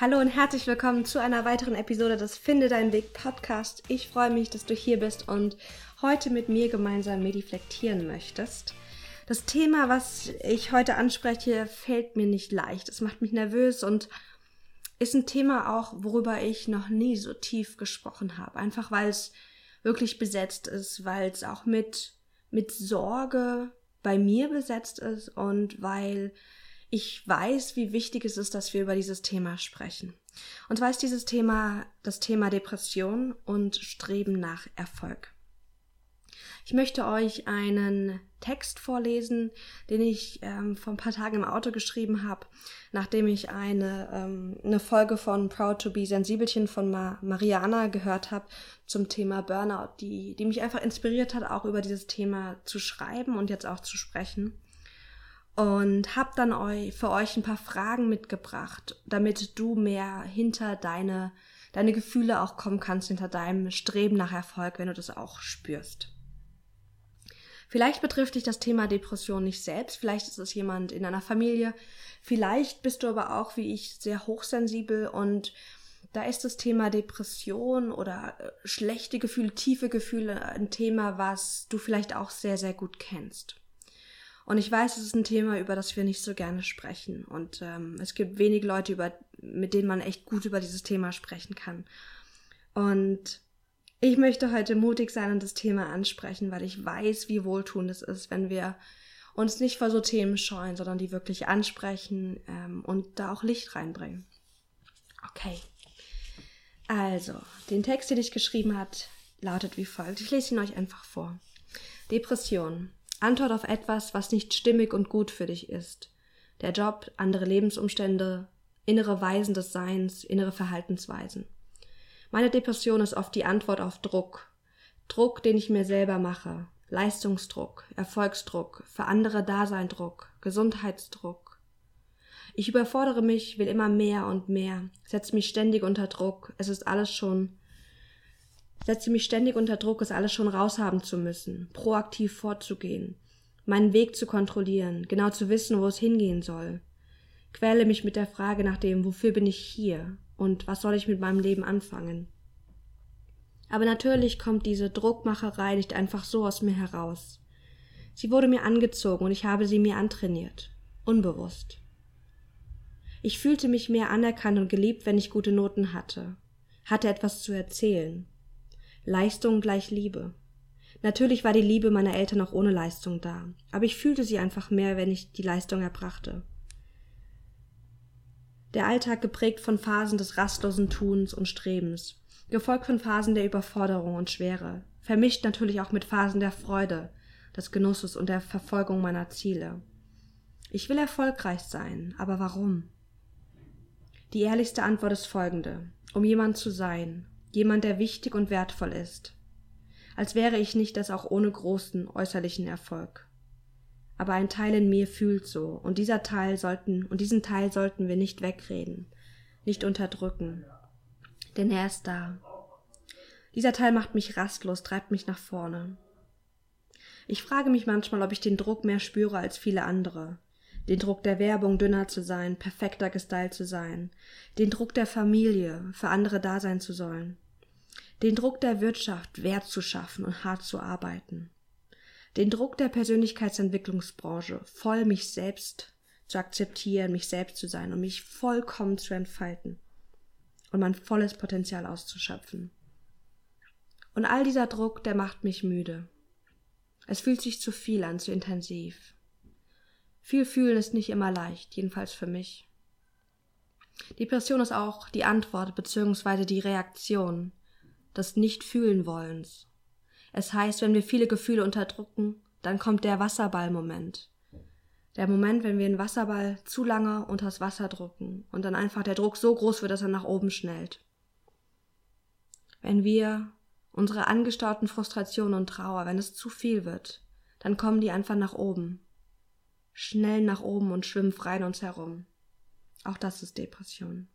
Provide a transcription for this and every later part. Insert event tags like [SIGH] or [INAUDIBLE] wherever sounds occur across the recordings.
Hallo und herzlich willkommen zu einer weiteren Episode des Finde deinen Weg Podcast. Ich freue mich, dass du hier bist und heute mit mir gemeinsam mediflektieren möchtest. Das Thema, was ich heute anspreche, fällt mir nicht leicht. Es macht mich nervös und ist ein Thema auch, worüber ich noch nie so tief gesprochen habe. Einfach weil es wirklich besetzt ist, weil es auch mit, mit Sorge bei mir besetzt ist und weil ich weiß, wie wichtig es ist, dass wir über dieses Thema sprechen. Und zwar ist dieses Thema das Thema Depression und Streben nach Erfolg. Ich möchte euch einen Text vorlesen, den ich ähm, vor ein paar Tagen im Auto geschrieben habe, nachdem ich eine, ähm, eine Folge von Proud to be Sensibelchen von Ma Mariana gehört habe zum Thema Burnout, die, die mich einfach inspiriert hat, auch über dieses Thema zu schreiben und jetzt auch zu sprechen. Und habe dann für euch ein paar Fragen mitgebracht, damit du mehr hinter deine, deine Gefühle auch kommen kannst, hinter deinem Streben nach Erfolg, wenn du das auch spürst. Vielleicht betrifft dich das Thema Depression nicht selbst, vielleicht ist es jemand in einer Familie, vielleicht bist du aber auch wie ich sehr hochsensibel und da ist das Thema Depression oder äh, schlechte Gefühle, tiefe Gefühle ein Thema, was du vielleicht auch sehr, sehr gut kennst. Und ich weiß, es ist ein Thema, über das wir nicht so gerne sprechen. Und ähm, es gibt wenig Leute, über, mit denen man echt gut über dieses Thema sprechen kann. Und ich möchte heute mutig sein und das Thema ansprechen, weil ich weiß, wie wohltuend es ist, wenn wir uns nicht vor so Themen scheuen, sondern die wirklich ansprechen ähm, und da auch Licht reinbringen. Okay. Also, den Text, den ich geschrieben hat, lautet wie folgt. Ich lese ihn euch einfach vor. Depression. Antwort auf etwas, was nicht stimmig und gut für dich ist. Der Job, andere Lebensumstände, innere Weisen des Seins, innere Verhaltensweisen. Meine Depression ist oft die Antwort auf Druck. Druck, den ich mir selber mache. Leistungsdruck, Erfolgsdruck, für andere Daseindruck, Gesundheitsdruck. Ich überfordere mich, will immer mehr und mehr, setze mich ständig unter Druck, es ist alles schon, setze mich ständig unter Druck, es alles schon raushaben zu müssen, proaktiv vorzugehen, meinen Weg zu kontrollieren, genau zu wissen, wo es hingehen soll. Quäle mich mit der Frage nach dem, wofür bin ich hier, und was soll ich mit meinem Leben anfangen? Aber natürlich kommt diese Druckmacherei nicht einfach so aus mir heraus. Sie wurde mir angezogen und ich habe sie mir antrainiert, unbewusst. Ich fühlte mich mehr anerkannt und geliebt, wenn ich gute Noten hatte, hatte etwas zu erzählen. Leistung gleich Liebe. Natürlich war die Liebe meiner Eltern auch ohne Leistung da, aber ich fühlte sie einfach mehr, wenn ich die Leistung erbrachte. Der Alltag geprägt von Phasen des rastlosen Tuns und Strebens, gefolgt von Phasen der Überforderung und Schwere, vermischt natürlich auch mit Phasen der Freude, des Genusses und der Verfolgung meiner Ziele. Ich will erfolgreich sein, aber warum? Die ehrlichste Antwort ist folgende. Um jemand zu sein, jemand, der wichtig und wertvoll ist. Als wäre ich nicht das auch ohne großen äußerlichen Erfolg aber ein Teil in mir fühlt so, und dieser Teil sollten, und diesen Teil sollten wir nicht wegreden, nicht unterdrücken. Denn er ist da. Dieser Teil macht mich rastlos, treibt mich nach vorne. Ich frage mich manchmal, ob ich den Druck mehr spüre als viele andere. Den Druck der Werbung, dünner zu sein, perfekter gestylt zu sein. Den Druck der Familie, für andere da sein zu sollen. Den Druck der Wirtschaft, Wert zu schaffen und hart zu arbeiten den Druck der Persönlichkeitsentwicklungsbranche, voll mich selbst zu akzeptieren, mich selbst zu sein und mich vollkommen zu entfalten und mein volles Potenzial auszuschöpfen. Und all dieser Druck, der macht mich müde. Es fühlt sich zu viel an, zu intensiv. Viel fühlen ist nicht immer leicht, jedenfalls für mich. Depression ist auch die Antwort bzw. die Reaktion des Nicht-Fühlen-Wollens es heißt, wenn wir viele Gefühle unterdrücken, dann kommt der Wasserball-Moment. Der Moment, wenn wir einen Wasserball zu lange unters Wasser drücken und dann einfach der Druck so groß wird, dass er nach oben schnellt. Wenn wir unsere angestauten Frustrationen und Trauer, wenn es zu viel wird, dann kommen die einfach nach oben. Schnell nach oben und schwimmen frei in uns herum. Auch das ist Depression.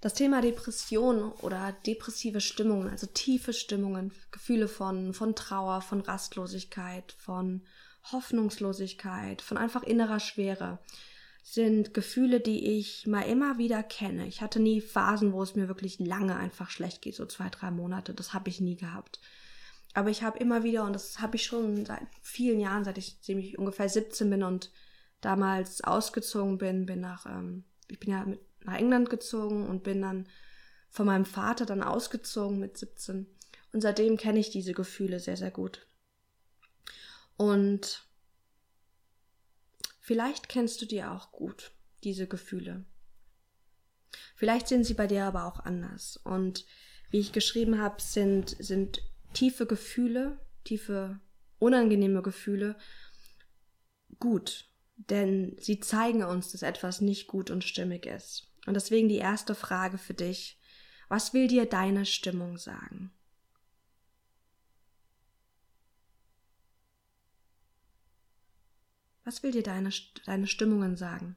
Das Thema Depression oder depressive Stimmungen, also tiefe Stimmungen, Gefühle von, von Trauer, von Rastlosigkeit, von Hoffnungslosigkeit, von einfach innerer Schwere, sind Gefühle, die ich mal immer wieder kenne. Ich hatte nie Phasen, wo es mir wirklich lange einfach schlecht geht, so zwei, drei Monate. Das habe ich nie gehabt. Aber ich habe immer wieder, und das habe ich schon seit vielen Jahren, seit ich ziemlich ungefähr 17 bin und damals ausgezogen bin, bin nach, ähm, ich bin ja mit, nach England gezogen und bin dann von meinem Vater dann ausgezogen mit 17. Und seitdem kenne ich diese Gefühle sehr, sehr gut. Und Vielleicht kennst du die auch gut, diese Gefühle. Vielleicht sind sie bei dir aber auch anders. Und wie ich geschrieben habe, sind, sind tiefe Gefühle, tiefe, unangenehme Gefühle gut. Denn sie zeigen uns, dass etwas nicht gut und stimmig ist. Und deswegen die erste Frage für dich. Was will dir deine Stimmung sagen? Was will dir deine, deine Stimmungen sagen?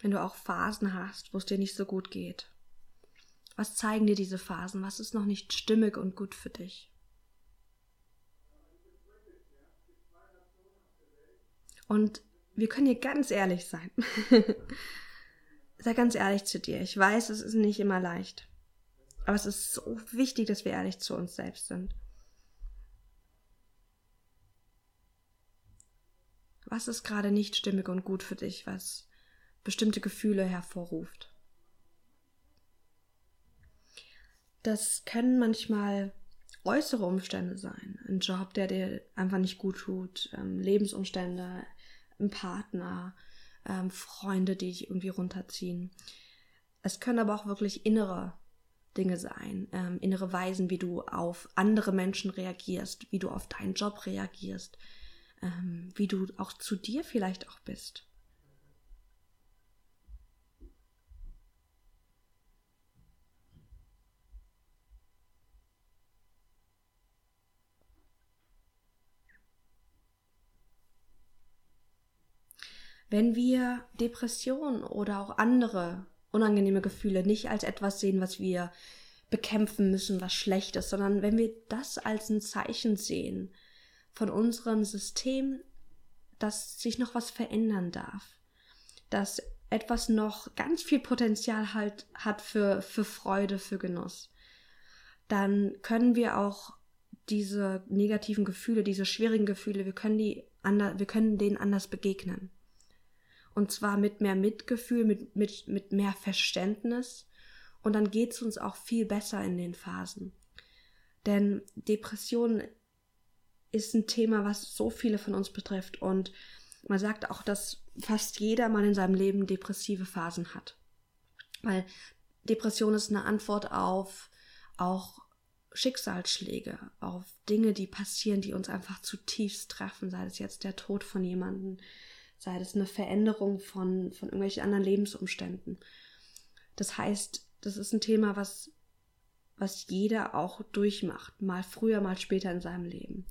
Wenn du auch Phasen hast, wo es dir nicht so gut geht. Was zeigen dir diese Phasen? Was ist noch nicht stimmig und gut für dich? Und wir können hier ganz ehrlich sein. [LAUGHS] Sei ganz ehrlich zu dir. Ich weiß, es ist nicht immer leicht. Aber es ist so wichtig, dass wir ehrlich zu uns selbst sind. Was ist gerade nicht stimmig und gut für dich, was bestimmte Gefühle hervorruft? Das können manchmal äußere Umstände sein. Ein Job, der dir einfach nicht gut tut, ähm, Lebensumstände, ein Partner, ähm, Freunde, die dich irgendwie runterziehen. Es können aber auch wirklich innere Dinge sein, ähm, innere Weisen, wie du auf andere Menschen reagierst, wie du auf deinen Job reagierst, wie du auch zu dir vielleicht auch bist. Wenn wir Depression oder auch andere unangenehme Gefühle nicht als etwas sehen, was wir bekämpfen müssen, was schlecht ist, sondern wenn wir das als ein Zeichen sehen, von unserem System, dass sich noch was verändern darf, dass etwas noch ganz viel Potenzial halt hat für, für Freude, für Genuss, dann können wir auch diese negativen Gefühle, diese schwierigen Gefühle, wir können die ander, wir können denen anders begegnen. Und zwar mit mehr Mitgefühl, mit, mit, mit mehr Verständnis. Und dann geht es uns auch viel besser in den Phasen. Denn Depressionen ist ein Thema, was so viele von uns betrifft. Und man sagt auch, dass fast jeder mal in seinem Leben depressive Phasen hat. Weil Depression ist eine Antwort auf auch Schicksalsschläge, auf Dinge, die passieren, die uns einfach zutiefst treffen, sei es jetzt der Tod von jemandem, sei es eine Veränderung von, von irgendwelchen anderen Lebensumständen. Das heißt, das ist ein Thema, was, was jeder auch durchmacht, mal früher, mal später in seinem Leben.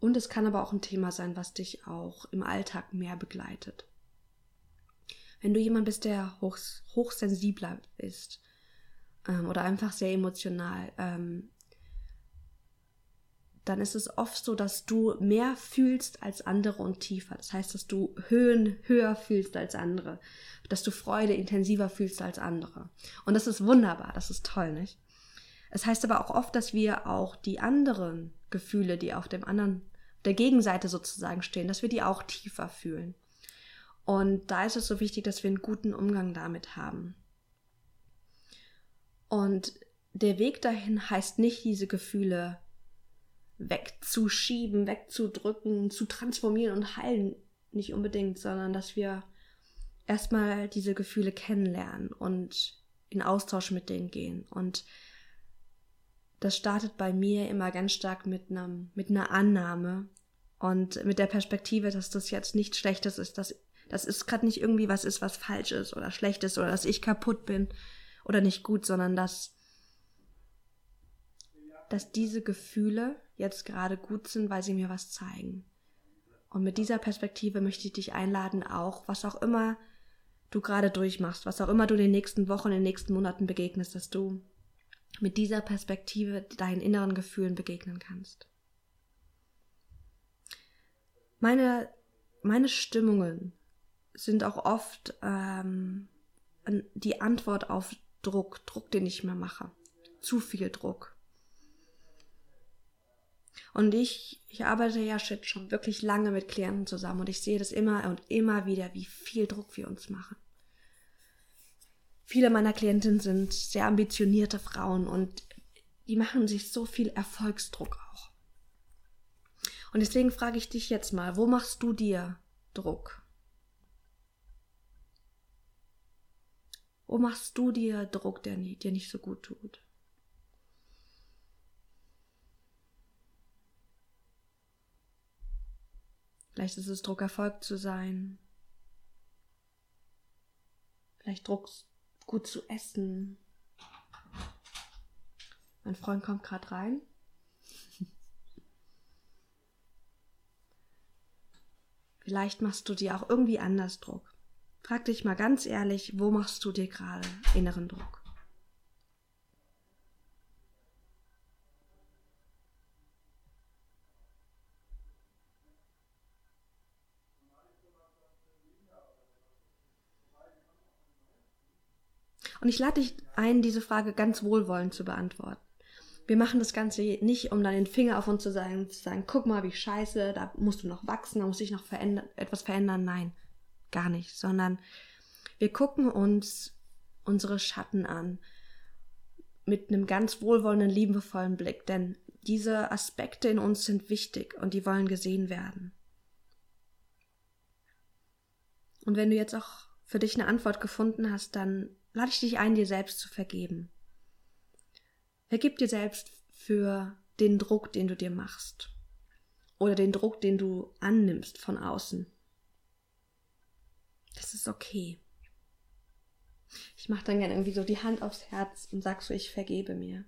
Und es kann aber auch ein Thema sein, was dich auch im Alltag mehr begleitet. Wenn du jemand bist, der hoch, hochsensibler ist ähm, oder einfach sehr emotional, ähm, dann ist es oft so, dass du mehr fühlst als andere und tiefer. Das heißt, dass du Höhen höher fühlst als andere, dass du Freude intensiver fühlst als andere. Und das ist wunderbar, das ist toll, nicht? Es heißt aber auch oft, dass wir auch die anderen Gefühle, die auf dem anderen, der Gegenseite sozusagen stehen, dass wir die auch tiefer fühlen. Und da ist es so wichtig, dass wir einen guten Umgang damit haben. Und der Weg dahin heißt nicht, diese Gefühle wegzuschieben, wegzudrücken, zu transformieren und heilen, nicht unbedingt, sondern dass wir erstmal diese Gefühle kennenlernen und in Austausch mit denen gehen. Und das startet bei mir immer ganz stark mit einem, mit einer Annahme und mit der Perspektive, dass das jetzt nichts Schlechtes ist, dass das ist gerade nicht irgendwie was ist, was falsch ist oder schlecht ist oder dass ich kaputt bin oder nicht gut, sondern dass, dass diese Gefühle jetzt gerade gut sind, weil sie mir was zeigen. Und mit dieser Perspektive möchte ich dich einladen, auch was auch immer du gerade durchmachst, was auch immer du in den nächsten Wochen, in den nächsten Monaten begegnest, dass du mit dieser Perspektive deinen inneren Gefühlen begegnen kannst. Meine meine Stimmungen sind auch oft ähm, die Antwort auf Druck, Druck, den ich mir mache. Zu viel Druck. Und ich, ich arbeite ja schon wirklich lange mit Klienten zusammen und ich sehe das immer und immer wieder, wie viel Druck wir uns machen. Viele meiner Klientinnen sind sehr ambitionierte Frauen und die machen sich so viel Erfolgsdruck auch. Und deswegen frage ich dich jetzt mal, wo machst du dir Druck? Wo machst du dir Druck, der dir nicht so gut tut? Vielleicht ist es Druck, Erfolg zu sein. Vielleicht Druck, gut zu essen. Mein Freund kommt gerade rein. [LAUGHS] Vielleicht machst du dir auch irgendwie anders Druck. Frag dich mal ganz ehrlich, wo machst du dir gerade inneren Druck? Und ich lade dich ein, diese Frage ganz wohlwollend zu beantworten. Wir machen das Ganze nicht, um dann den Finger auf uns zu sagen, zu sagen, guck mal, wie scheiße, da musst du noch wachsen, da muss sich noch verändern, etwas verändern. Nein, gar nicht, sondern wir gucken uns unsere Schatten an mit einem ganz wohlwollenden, liebevollen Blick, denn diese Aspekte in uns sind wichtig und die wollen gesehen werden. Und wenn du jetzt auch für dich eine Antwort gefunden hast, dann lade ich dich ein, dir selbst zu vergeben. Vergib dir selbst für den Druck, den du dir machst. Oder den Druck, den du annimmst von außen. Das ist okay. Ich mache dann gerne irgendwie so die Hand aufs Herz und sag so, ich vergebe mir.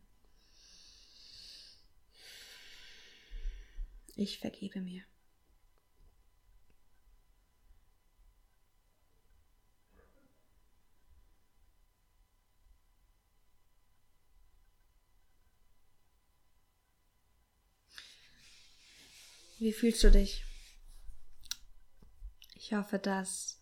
Ich vergebe mir. Wie fühlst du dich? Ich hoffe, dass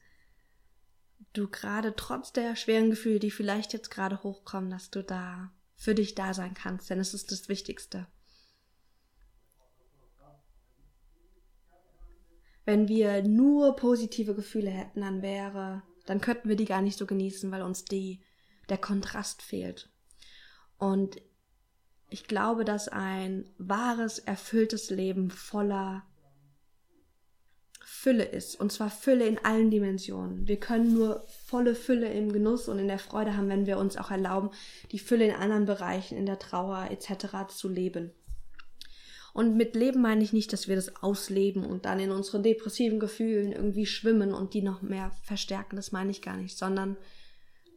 du gerade trotz der schweren Gefühle, die vielleicht jetzt gerade hochkommen, dass du da für dich da sein kannst, denn es ist das Wichtigste. Wenn wir nur positive Gefühle hätten, dann wäre, dann könnten wir die gar nicht so genießen, weil uns die, der Kontrast fehlt. Und ich glaube, dass ein wahres, erfülltes Leben voller Fülle ist. Und zwar Fülle in allen Dimensionen. Wir können nur volle Fülle im Genuss und in der Freude haben, wenn wir uns auch erlauben, die Fülle in anderen Bereichen, in der Trauer etc. zu leben. Und mit Leben meine ich nicht, dass wir das ausleben und dann in unseren depressiven Gefühlen irgendwie schwimmen und die noch mehr verstärken. Das meine ich gar nicht, sondern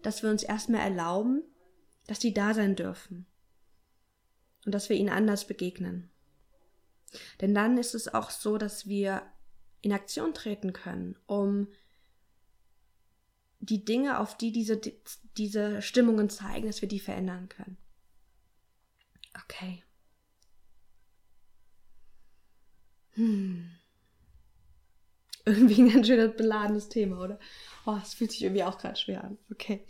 dass wir uns erstmal erlauben, dass die da sein dürfen und dass wir ihnen anders begegnen. Denn dann ist es auch so, dass wir in Aktion treten können, um die Dinge, auf die diese, diese Stimmungen zeigen, dass wir die verändern können. Okay. Hm. Irgendwie ein ganz schön beladenes Thema, oder? Oh, es fühlt sich irgendwie auch gerade schwer an. Okay.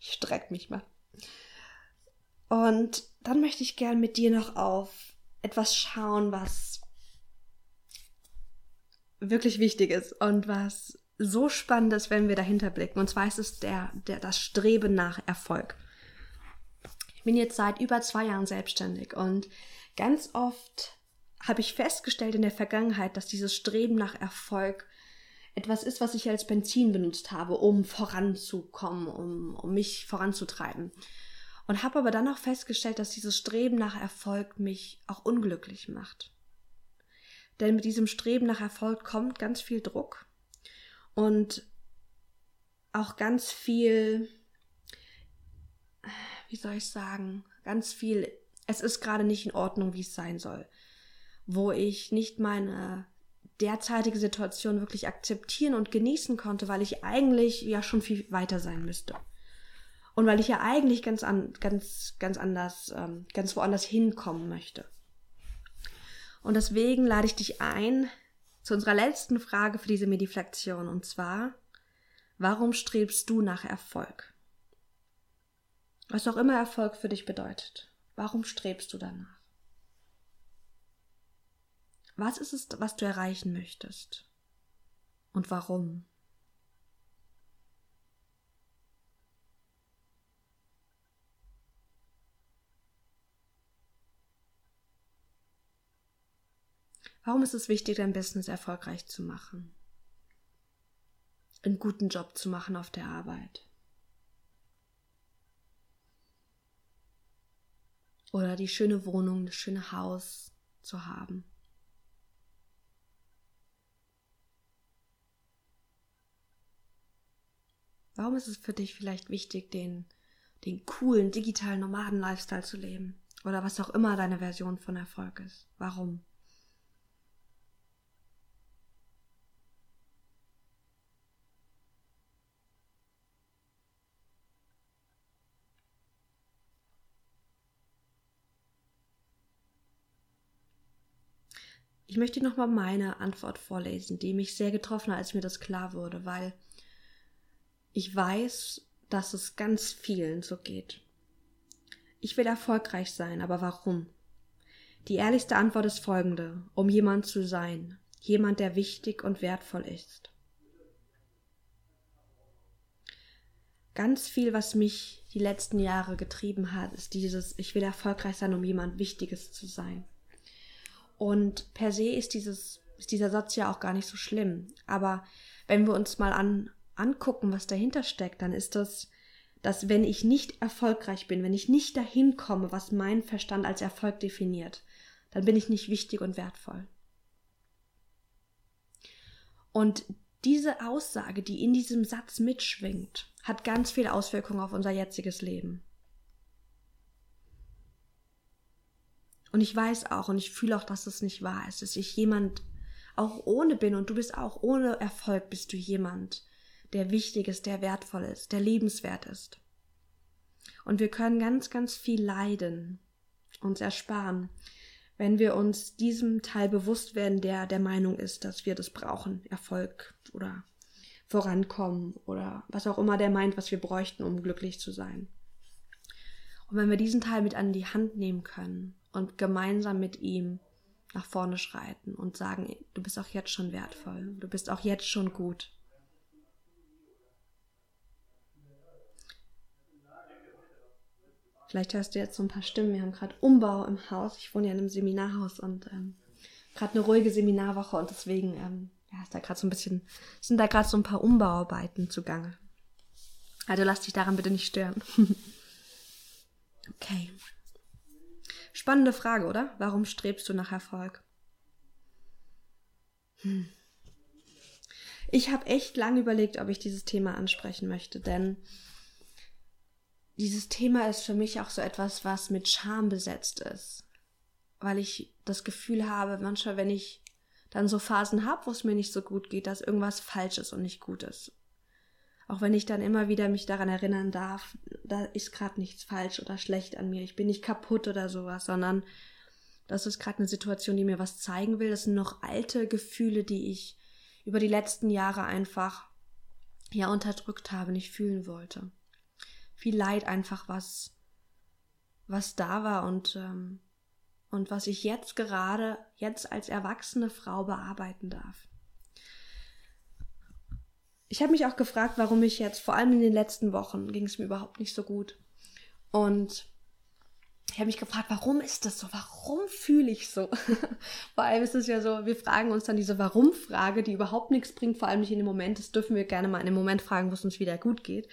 Ich streck mich mal. Und dann möchte ich gern mit dir noch auf etwas schauen, was wirklich wichtig ist und was so spannend ist, wenn wir dahinter blicken. Und zwar ist es der, der, das Streben nach Erfolg. Ich bin jetzt seit über zwei Jahren selbstständig und ganz oft habe ich festgestellt in der Vergangenheit, dass dieses Streben nach Erfolg etwas ist, was ich als Benzin benutzt habe, um voranzukommen, um, um mich voranzutreiben. Und habe aber dann auch festgestellt, dass dieses Streben nach Erfolg mich auch unglücklich macht. Denn mit diesem Streben nach Erfolg kommt ganz viel Druck und auch ganz viel, wie soll ich sagen, ganz viel, es ist gerade nicht in Ordnung, wie es sein soll, wo ich nicht meine derzeitige Situation wirklich akzeptieren und genießen konnte, weil ich eigentlich ja schon viel weiter sein müsste. Und weil ich ja eigentlich ganz, an, ganz, ganz anders, ähm, ganz woanders hinkommen möchte. Und deswegen lade ich dich ein, zu unserer letzten Frage für diese Mediflexion und zwar, warum strebst du nach Erfolg? Was auch immer Erfolg für dich bedeutet, warum strebst du danach? Was ist es, was du erreichen möchtest? Und warum? Warum ist es wichtig, dein Business erfolgreich zu machen? Einen guten Job zu machen auf der Arbeit? Oder die schöne Wohnung, das schöne Haus zu haben? Warum ist es für dich vielleicht wichtig, den, den coolen digitalen Nomaden-Lifestyle zu leben? Oder was auch immer deine Version von Erfolg ist? Warum? Ich möchte nochmal meine Antwort vorlesen, die mich sehr getroffen hat, als mir das klar wurde, weil ich weiß, dass es ganz vielen so geht. Ich will erfolgreich sein, aber warum? Die ehrlichste Antwort ist folgende, um jemand zu sein, jemand, der wichtig und wertvoll ist. Ganz viel, was mich die letzten Jahre getrieben hat, ist dieses, ich will erfolgreich sein, um jemand Wichtiges zu sein. Und per se ist dieses, ist dieser Satz ja auch gar nicht so schlimm. Aber wenn wir uns mal an, angucken, was dahinter steckt, dann ist das, dass wenn ich nicht erfolgreich bin, wenn ich nicht dahin komme, was mein Verstand als Erfolg definiert, dann bin ich nicht wichtig und wertvoll. Und diese Aussage, die in diesem Satz mitschwingt, hat ganz viele Auswirkungen auf unser jetziges Leben. Und ich weiß auch und ich fühle auch, dass es nicht wahr ist, dass ich jemand auch ohne bin und du bist auch ohne Erfolg bist du jemand, der wichtig ist, der wertvoll ist, der lebenswert ist. Und wir können ganz, ganz viel Leiden uns ersparen, wenn wir uns diesem Teil bewusst werden, der der Meinung ist, dass wir das brauchen, Erfolg oder vorankommen oder was auch immer der meint, was wir bräuchten, um glücklich zu sein. Und wenn wir diesen Teil mit an die Hand nehmen können und gemeinsam mit ihm nach vorne schreiten und sagen, du bist auch jetzt schon wertvoll, du bist auch jetzt schon gut, Vielleicht hörst du jetzt so ein paar Stimmen. Wir haben gerade Umbau im Haus. Ich wohne ja in einem Seminarhaus und ähm, gerade eine ruhige Seminarwoche und deswegen ähm, ja, ist da gerade so ein bisschen, sind da gerade so ein paar Umbauarbeiten zugange. Also lass dich daran bitte nicht stören. [LAUGHS] okay. Spannende Frage, oder? Warum strebst du nach Erfolg? Hm. Ich habe echt lange überlegt, ob ich dieses Thema ansprechen möchte, denn dieses Thema ist für mich auch so etwas, was mit Scham besetzt ist. Weil ich das Gefühl habe, manchmal, wenn ich dann so Phasen habe, wo es mir nicht so gut geht, dass irgendwas falsch ist und nicht gut ist. Auch wenn ich dann immer wieder mich daran erinnern darf, da ist gerade nichts falsch oder schlecht an mir, ich bin nicht kaputt oder sowas, sondern das ist gerade eine Situation, die mir was zeigen will. Das sind noch alte Gefühle, die ich über die letzten Jahre einfach ja unterdrückt habe, nicht fühlen wollte viel Leid einfach, was, was da war und, ähm, und was ich jetzt gerade, jetzt als erwachsene Frau bearbeiten darf. Ich habe mich auch gefragt, warum ich jetzt, vor allem in den letzten Wochen, ging es mir überhaupt nicht so gut. Und ich habe mich gefragt, warum ist das so? Warum fühle ich so? [LAUGHS] vor allem ist es ja so, wir fragen uns dann diese Warum-Frage, die überhaupt nichts bringt, vor allem nicht in dem Moment. Das dürfen wir gerne mal in dem Moment fragen, wo es uns wieder gut geht.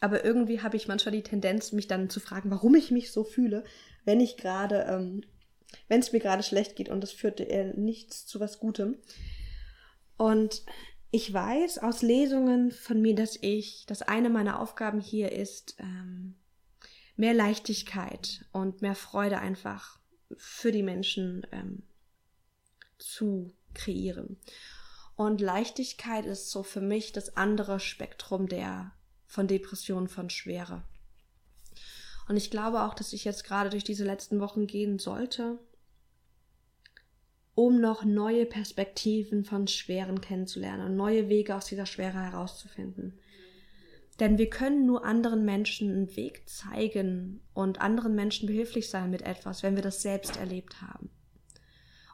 Aber irgendwie habe ich manchmal die Tendenz, mich dann zu fragen, warum ich mich so fühle, wenn ich gerade, ähm, wenn es mir gerade schlecht geht und das führt äh, nichts zu was Gutem. Und ich weiß aus Lesungen von mir, dass ich, dass eine meiner Aufgaben hier ist, ähm, mehr Leichtigkeit und mehr Freude einfach für die Menschen ähm, zu kreieren. Und Leichtigkeit ist so für mich das andere Spektrum der von Depressionen, von Schwere. Und ich glaube auch, dass ich jetzt gerade durch diese letzten Wochen gehen sollte, um noch neue Perspektiven von Schweren kennenzulernen und neue Wege aus dieser Schwere herauszufinden. Denn wir können nur anderen Menschen einen Weg zeigen und anderen Menschen behilflich sein mit etwas, wenn wir das selbst erlebt haben.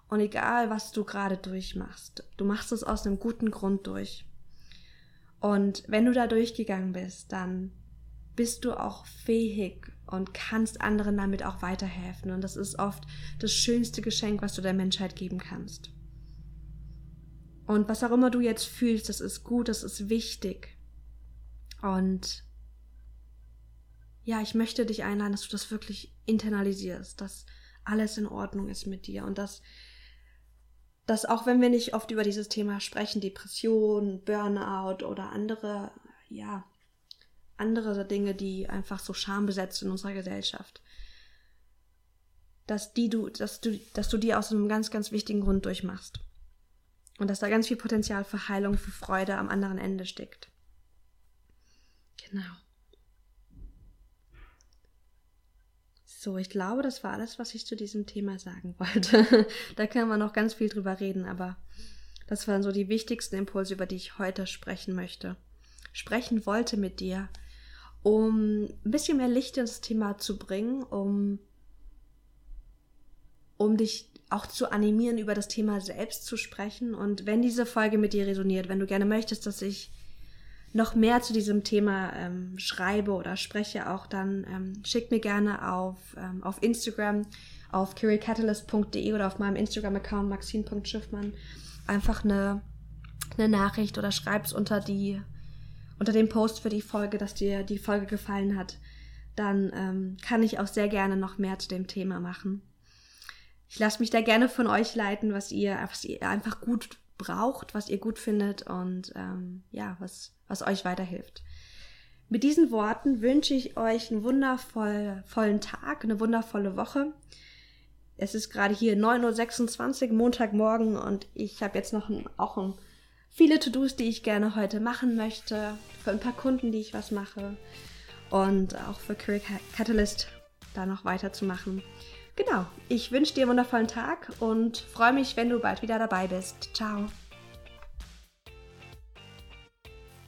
Und egal, was du gerade durchmachst, du machst es aus einem guten Grund durch. Und wenn du da durchgegangen bist, dann bist du auch fähig und kannst anderen damit auch weiterhelfen. Und das ist oft das schönste Geschenk, was du der Menschheit geben kannst. Und was auch immer du jetzt fühlst, das ist gut, das ist wichtig. Und ja, ich möchte dich einladen, dass du das wirklich internalisierst, dass alles in Ordnung ist mit dir und dass, dass auch wenn wir nicht oft über dieses Thema sprechen, Depression, Burnout oder andere, ja, andere Dinge, die einfach so schambesetzt in unserer Gesellschaft, dass die du, dass du, dass du die aus einem ganz, ganz wichtigen Grund durchmachst. Und dass da ganz viel Potenzial für Heilung, für Freude am anderen Ende steckt. Genau. So, ich glaube, das war alles, was ich zu diesem Thema sagen wollte. [LAUGHS] da können wir noch ganz viel drüber reden, aber das waren so die wichtigsten Impulse, über die ich heute sprechen möchte. Sprechen wollte mit dir, um ein bisschen mehr Licht ins Thema zu bringen, um, um dich auch zu animieren, über das Thema selbst zu sprechen. Und wenn diese Folge mit dir resoniert, wenn du gerne möchtest, dass ich noch mehr zu diesem Thema ähm, schreibe oder spreche, auch dann ähm, schickt mir gerne auf, ähm, auf Instagram auf kirillcatalyst.de oder auf meinem Instagram-Account maxine.schiffmann einfach eine, eine Nachricht oder schreib's unter die unter dem Post für die Folge, dass dir die Folge gefallen hat. Dann ähm, kann ich auch sehr gerne noch mehr zu dem Thema machen. Ich lasse mich da gerne von euch leiten, was ihr, was ihr einfach gut braucht, was ihr gut findet und ähm, ja, was, was euch weiterhilft. Mit diesen Worten wünsche ich euch einen wundervollen Tag, eine wundervolle Woche. Es ist gerade hier 9.26 Uhr, Montagmorgen und ich habe jetzt noch ein, auch ein, viele To-Dos, die ich gerne heute machen möchte, für ein paar Kunden, die ich was mache und auch für Career Catalyst da noch weiterzumachen. Genau, ich wünsche dir einen wundervollen Tag und freue mich, wenn du bald wieder dabei bist. Ciao.